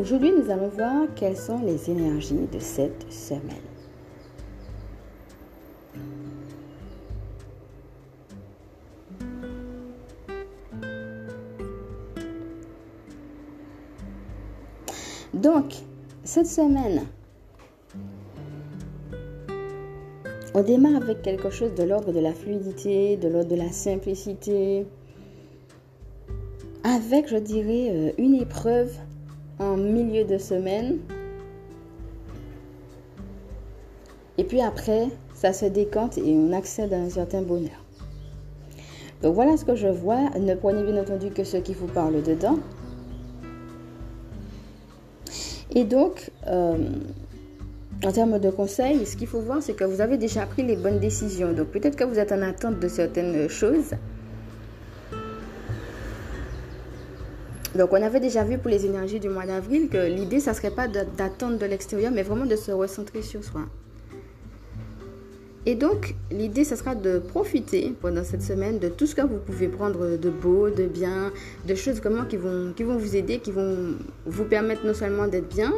Aujourd'hui, nous allons voir quelles sont les énergies de cette semaine. Donc, cette semaine, on démarre avec quelque chose de l'ordre de la fluidité, de l'ordre de la simplicité, avec, je dirais, euh, une épreuve en milieu de semaine. Et puis après, ça se décante et on accède à un certain bonheur. Donc voilà ce que je vois. Ne prenez bien entendu que ce qui vous parle dedans. Et donc, euh, en termes de conseils, ce qu'il faut voir, c'est que vous avez déjà pris les bonnes décisions. Donc peut-être que vous êtes en attente de certaines choses. Donc on avait déjà vu pour les énergies du mois d'avril que l'idée, ça ne serait pas d'attendre de l'extérieur, mais vraiment de se recentrer sur soi. Et donc, l'idée, ce sera de profiter pendant cette semaine de tout ce que vous pouvez prendre de beau, de bien, de choses vraiment qui vont, qui vont vous aider, qui vont vous permettre non seulement d'être bien,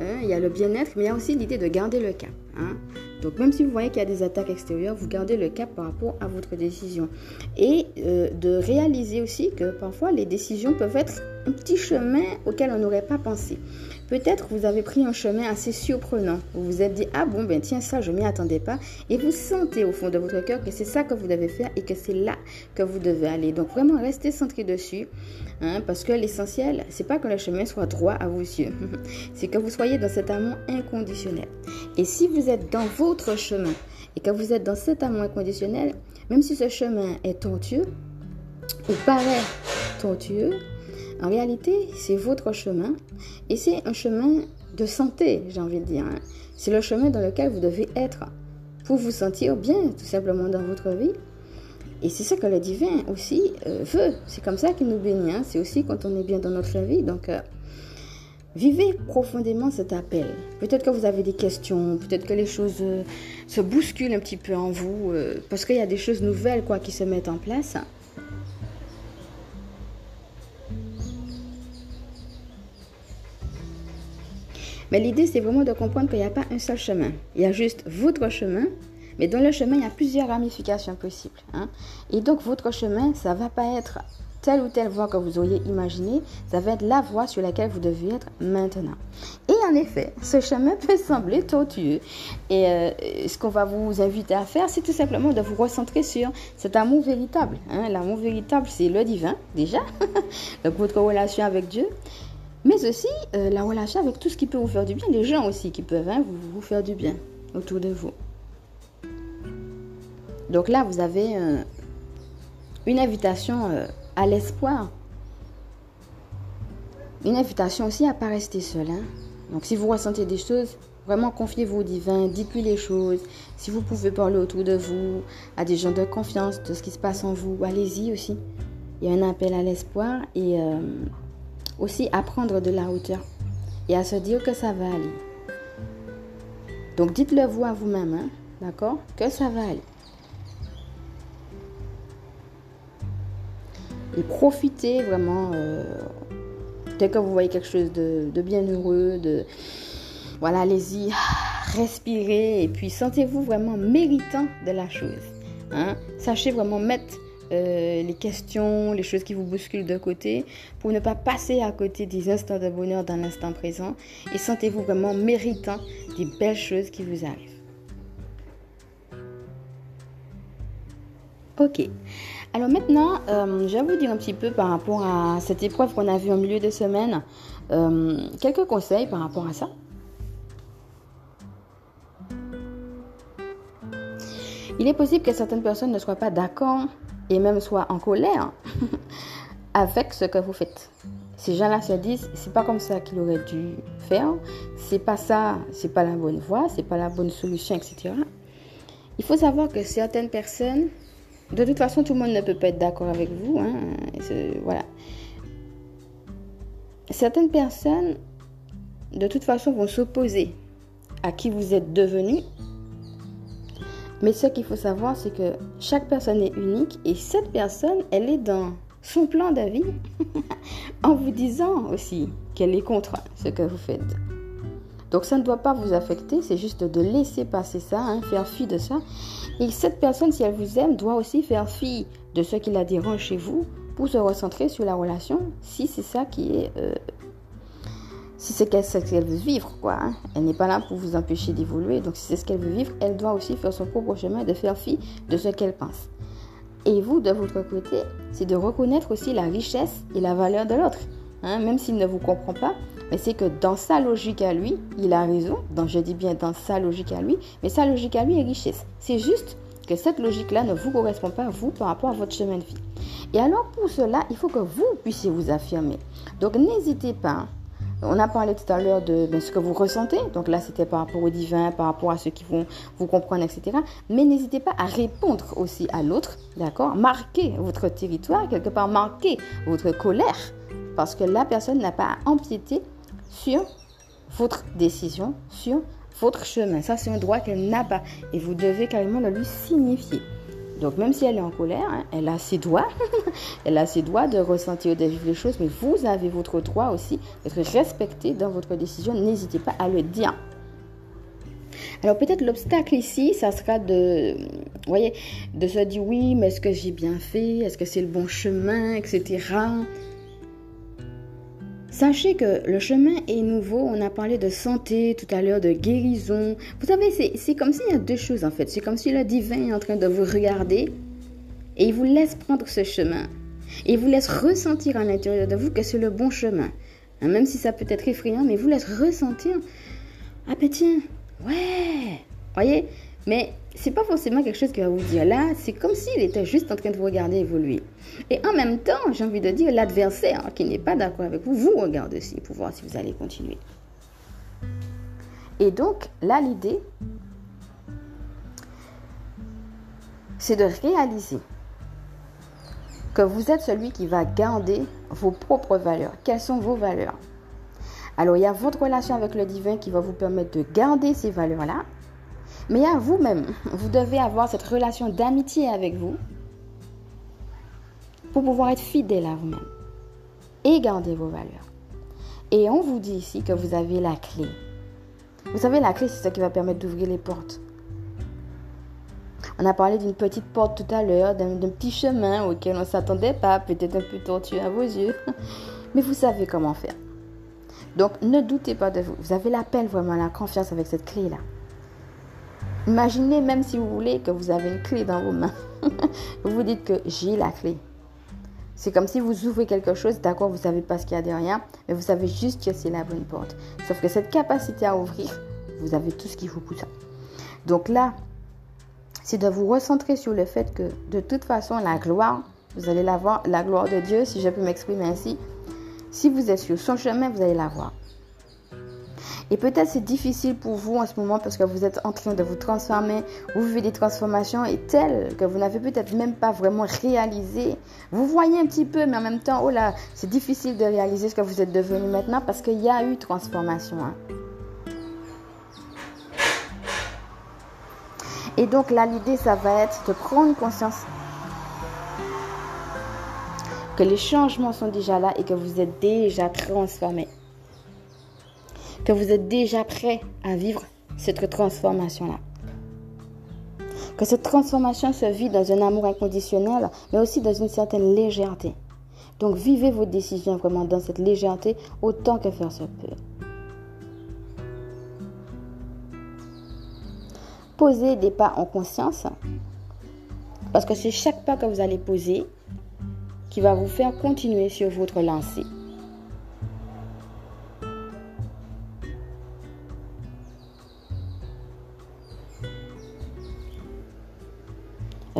hein, il y a le bien-être, mais il y a aussi l'idée de garder le cap. Hein. Donc même si vous voyez qu'il y a des attaques extérieures, vous gardez le cap par rapport à votre décision. Et euh, de réaliser aussi que parfois les décisions peuvent être un petit chemin auquel on n'aurait pas pensé. Peut-être vous avez pris un chemin assez surprenant. Vous vous êtes dit, ah bon, ben tiens, ça, je m'y attendais pas. Et vous sentez au fond de votre cœur que c'est ça que vous devez faire et que c'est là que vous devez aller. Donc vraiment, restez centré dessus. Hein, parce que l'essentiel, c'est pas que le chemin soit droit à vos yeux. c'est que vous soyez dans cet amour inconditionnel. Et si vous êtes dans votre chemin et que vous êtes dans cet amour inconditionnel, même si ce chemin est tortueux ou paraît tortueux, en réalité, c'est votre chemin et c'est un chemin de santé, j'ai envie de dire. Hein. C'est le chemin dans lequel vous devez être pour vous sentir bien, tout simplement, dans votre vie. Et c'est ça que le divin aussi euh, veut. C'est comme ça qu'il nous bénit. Hein. C'est aussi quand on est bien dans notre vie. Donc, euh, vivez profondément cet appel. Peut-être que vous avez des questions, peut-être que les choses euh, se bousculent un petit peu en vous, parce qu'il y a des choses nouvelles quoi, qui se mettent en place. Mais l'idée, c'est vraiment de comprendre qu'il n'y a pas un seul chemin. Il y a juste votre chemin, mais dans le chemin, il y a plusieurs ramifications possibles. Hein. Et donc, votre chemin, ça va pas être telle ou telle voie que vous auriez imaginé, ça va être la voie sur laquelle vous devez être maintenant. Et en effet, ce chemin peut sembler tortueux. Et euh, ce qu'on va vous inviter à faire, c'est tout simplement de vous recentrer sur cet amour véritable. Hein. L'amour véritable, c'est le divin, déjà. donc, votre relation avec Dieu mais aussi euh, la relation avec tout ce qui peut vous faire du bien, les gens aussi qui peuvent hein, vous, faire du bien autour de vous. Donc là, vous avez euh, une invitation euh, à l'espoir. Une invitation aussi à ne pas rester seul. Hein. Donc si vous ressentez des choses, vraiment confiez-vous au divin, dites-lui les choses. Si vous pouvez parler autour de vous, à des gens de confiance, de ce qui se passe en vous, allez-y aussi. Il y a un appel à l'espoir et aussi à prendre de la hauteur et à se dire que ça va aller. Donc dites-le vous à vous-même, hein, d'accord? Que ça va aller. Et profitez vraiment, euh, dès que vous voyez quelque chose de, bien heureux, de... Voilà, allez-y, respirez et puis sentez-vous vraiment méritant de la chose. Hein? Sachez vraiment mettre euh, les questions, les choses qui vous bousculent de côté, pour ne pas passer à côté des instants de bonheur dans l'instant présent et sentez-vous vraiment méritant des belles choses qui vous arrivent. Ok. Alors maintenant, euh, je vais vous dire un petit peu par rapport à cette épreuve qu'on a vue en milieu de semaine, euh, quelques conseils par rapport à ça. Il est possible que certaines personnes ne soient pas d'accord et même soit en colère avec ce que vous faites. Ces gens-là se disent, c'est pas comme ça qu'il aurait dû faire, c'est pas ça, c'est pas la bonne voie, c'est pas la bonne solution, etc. Il faut savoir que certaines personnes, de toute façon, tout le monde ne peut pas être d'accord avec vous, hein, voilà. Certaines personnes, de toute façon, vont s'opposer à qui vous êtes devenu mais ce qu'il faut savoir, c'est que chaque personne est unique et cette personne, elle est dans son plan de vie en vous disant aussi qu'elle est contre ce que vous faites. Donc ça ne doit pas vous affecter, c'est juste de laisser passer ça, hein, faire fi de ça. Et cette personne, si elle vous aime, doit aussi faire fi de ce qui la dérange chez vous pour se recentrer sur la relation, si c'est ça qui est... Euh, si c'est ce qu'elle veut vivre, quoi. Hein. Elle n'est pas là pour vous empêcher d'évoluer. Donc si c'est ce qu'elle veut vivre, elle doit aussi faire son propre chemin de faire fi de ce qu'elle pense. Et vous, de votre côté, c'est de reconnaître aussi la richesse et la valeur de l'autre. Hein, même s'il ne vous comprend pas, mais c'est que dans sa logique à lui, il a raison. Donc je dis bien dans sa logique à lui, mais sa logique à lui est richesse. C'est juste que cette logique-là ne vous correspond pas, vous, par rapport à votre chemin de vie. Et alors pour cela, il faut que vous puissiez vous affirmer. Donc n'hésitez pas. On a parlé tout à l'heure de, ce que vous ressentez. Donc là, c'était par rapport au divin, par rapport à ceux qui vont vous comprendre, etc. Mais n'hésitez pas à répondre aussi à l'autre, d'accord? Marquez votre territoire, quelque part marquez votre colère, parce que la personne n'a pas à empiéter sur votre décision, sur votre chemin. Ça, c'est un droit qu'elle n'a pas. Et vous devez carrément le lui signifier. Donc, même si elle est en colère, hein, elle a ses droits. elle a ses droits de ressentir, de vivre les choses. Mais vous avez votre droit aussi d'être respecté dans votre décision. N'hésitez pas à le dire. Alors peut-être l'obstacle ici, ça sera de, voyez, de se dire oui, mais est-ce que j'ai bien fait, est-ce que c'est le bon chemin, etc. Sachez que le chemin est nouveau. On a parlé de santé tout à l'heure, de guérison. Vous savez, c'est comme s'il y a deux choses en fait. C'est comme si le divin est en train de vous regarder et il vous laisse prendre ce chemin. Il vous laisse ressentir à l'intérieur de vous que c'est le bon chemin. Hein, même si ça peut être effrayant, mais il vous laisse ressentir. Ah ben tiens, ouais. Voyez Mais c'est pas forcément quelque chose qui va vous dire là, c'est comme s'il était juste en train de vous regarder évoluer. Et en même temps, j'ai envie de dire, l'adversaire qui n'est pas d'accord avec vous, vous regarde aussi pour voir si vous allez continuer. Et donc, là, l'idée, c'est de réaliser que vous êtes celui qui va garder vos propres valeurs. Quelles sont vos valeurs? Alors, il y a votre relation avec le divin qui va vous permettre de garder ces valeurs-là mais à vous-même, vous devez avoir cette relation d'amitié avec vous pour pouvoir être fidèle à vous-même et garder vos valeurs. Et on vous dit ici que vous avez la clé. Vous savez, la clé, c'est ce qui va permettre d'ouvrir les portes. On a parlé d'une petite porte tout à l'heure, d'un petit chemin auquel on ne s'attendait pas, peut-être un peu tortueux à vos yeux. Mais vous savez comment faire. Donc ne doutez pas de vous. Vous avez l'appel vraiment, la confiance avec cette clé-là. Imaginez même si vous voulez que vous avez une clé dans vos mains. vous vous dites que j'ai la clé. C'est comme si vous ouvrez quelque chose, d'accord, vous ne savez pas ce qu'il y a derrière, mais vous savez juste que c'est la bonne porte. Sauf que cette capacité à ouvrir, vous avez tout ce qu'il pour ça. Donc là, c'est de vous recentrer sur le fait que de toute façon, la gloire, vous allez la voir, la gloire de Dieu, si je peux m'exprimer ainsi. Si vous êtes sur son chemin, vous allez la voir. Et peut-être c'est difficile pour vous en ce moment parce que vous êtes en train de vous transformer, vous vivez des transformations et telles que vous n'avez peut-être même pas vraiment réalisé. Vous voyez un petit peu, mais en même temps, oh là, c'est difficile de réaliser ce que vous êtes devenu maintenant parce qu'il y a eu transformation. Hein. Et donc là, l'idée, ça va être de prendre conscience que les changements sont déjà là et que vous êtes déjà transformé que vous êtes déjà prêt à vivre cette transformation-là. Que cette transformation se vit dans un amour inconditionnel, mais aussi dans une certaine légèreté. Donc vivez vos décisions vraiment dans cette légèreté autant que faire se peut. Posez des pas en conscience, parce que c'est chaque pas que vous allez poser qui va vous faire continuer sur votre lancée.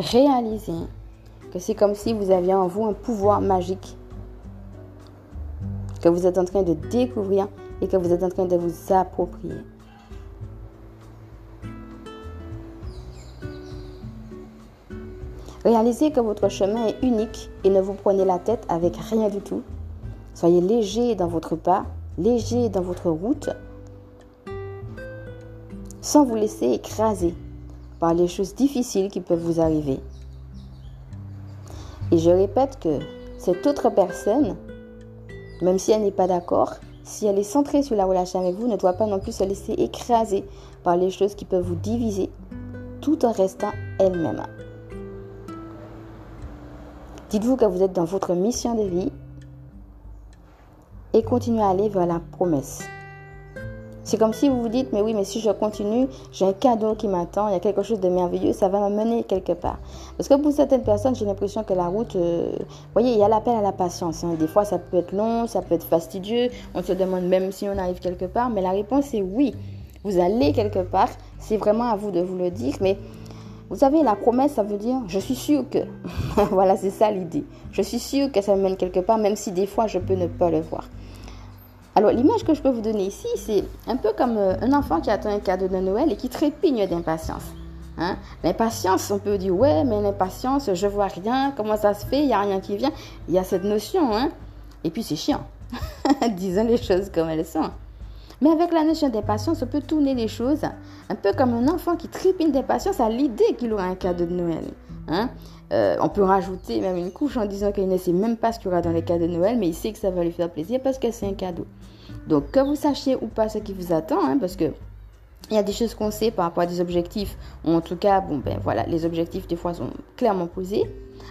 Réalisez que c'est comme si vous aviez en vous un pouvoir magique que vous êtes en train de découvrir et que vous êtes en train de vous approprier. Réalisez que votre chemin est unique et ne vous prenez la tête avec rien du tout. Soyez léger dans votre pas, léger dans votre route, sans vous laisser écraser par les choses difficiles qui peuvent vous arriver. Et je répète que cette autre personne, même si elle n'est pas d'accord, si elle est centrée sur la relation avec vous, ne doit pas non plus se laisser écraser par les choses qui peuvent vous diviser tout en restant elle-même. Dites-vous que vous êtes dans votre mission de vie et continuez à aller vers la promesse. C'est comme si vous vous dites, mais oui, mais si je continue, j'ai un cadeau qui m'attend, il y a quelque chose de merveilleux, ça va m'amener quelque part. Parce que pour certaines personnes, j'ai l'impression que la route, euh, vous voyez, il y a l'appel à la patience. Hein. Des fois, ça peut être long, ça peut être fastidieux, on se demande même si on arrive quelque part, mais la réponse est oui. Vous allez quelque part, c'est vraiment à vous de vous le dire, mais vous savez, la promesse, ça veut dire, je suis sûr que. voilà, c'est ça l'idée. Je suis sûr que ça me mène quelque part, même si des fois, je peux ne pas le voir. Alors, l'image que je peux vous donner ici, c'est un peu comme euh, un enfant qui attend un cadeau de Noël et qui trépigne d'impatience. Hein? L'impatience, on peut dire, ouais, mais l'impatience, je vois rien, comment ça se fait, il n'y a rien qui vient. Il y a cette notion, hein? Et puis, c'est chiant. Disons les choses comme elles sont. Mais avec la notion d'impatience, on peut tourner les choses un peu comme un enfant qui trépigne d'impatience à l'idée qu'il aura un cadeau de Noël. Hein? Euh, on peut rajouter même une couche en disant qu'il ne sait même pas ce qu'il y aura dans les cadeaux de Noël, mais il sait que ça va lui faire plaisir parce que c'est un cadeau. Donc, que vous sachiez ou pas ce qui vous attend, hein, parce que il y a des choses qu'on sait par rapport à des objectifs, ou en tout cas, bon, ben voilà, les objectifs des fois sont clairement posés.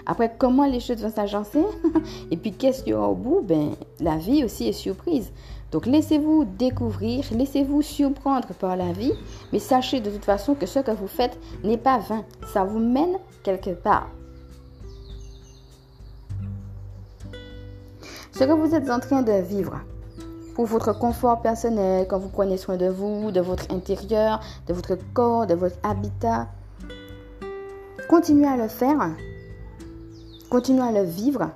Après, comment les choses vont s'agencer? Et puis, qu'est-ce qu'il y aura au bout? Ben, la vie aussi est surprise. Donc, laissez-vous découvrir, laissez-vous surprendre par la vie, mais sachez de toute façon que ce que vous faites n'est pas vain. Ça vous mène quelque part. Ce que vous êtes en train de vivre, pour votre confort personnel, quand vous prenez soin de vous, de votre intérieur, de votre corps, de votre habitat. Continuez à le faire. Continuez à le vivre.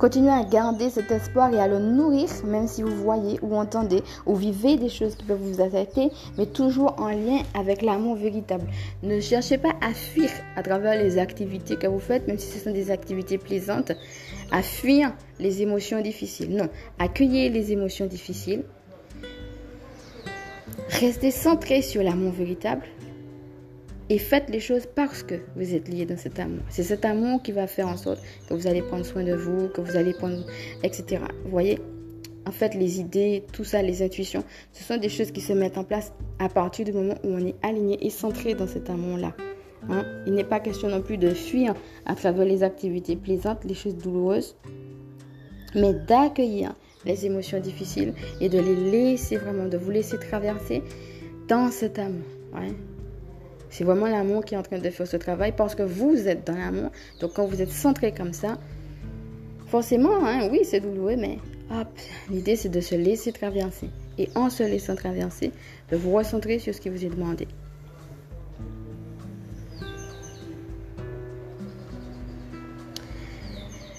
Continuez à garder cet espoir et à le nourrir, même si vous voyez ou entendez ou vivez des choses qui peuvent vous affecter, mais toujours en lien avec l'amour véritable. Ne cherchez pas à fuir à travers les activités que vous faites, même si ce sont des activités plaisantes, à fuir les émotions difficiles. Non, accueillez les émotions difficiles. Restez centré sur l'amour véritable et faites les choses parce que vous êtes lié dans cet amour. C'est cet amour qui va faire en sorte que vous allez prendre soin de vous, que vous allez prendre, etc. Vous voyez? En fait, les idées, tout ça, les intuitions, ce sont des choses qui se mettent en place à partir du moment où on est aligné et centré dans cet amour-là. Hein? Il n'est pas question non plus de fuir à travers les activités plaisantes, les choses douloureuses, mais d'accueillir les émotions difficiles et de les laisser vraiment, de vous laisser traverser dans cet amour. C'est vraiment l'amour qui est en train de faire ce travail parce que vous êtes dans l'amour. Donc quand vous êtes centré comme ça, forcément, hein, oui, c'est douloureux, mais hop, l'idée c'est de se laisser traverser. Et en se laissant traverser, de vous recentrer sur ce qui vous est demandé.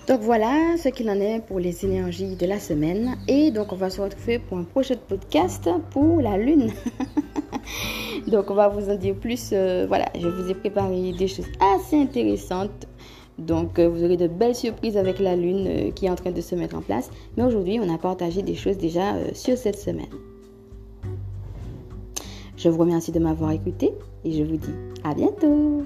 Donc voilà ce qu'il en est pour les énergies de la semaine. Et donc on va se retrouver pour un prochain podcast pour la lune. Donc, on va vous en dire plus. Euh, voilà, je vous ai préparé des choses assez intéressantes. Donc, euh, vous aurez de belles surprises avec la lune euh, qui est en train de se mettre en place. Mais aujourd'hui, on a partagé des choses déjà sur cette semaine. Je vous remercie de m'avoir écouté et je vous dis à bientôt.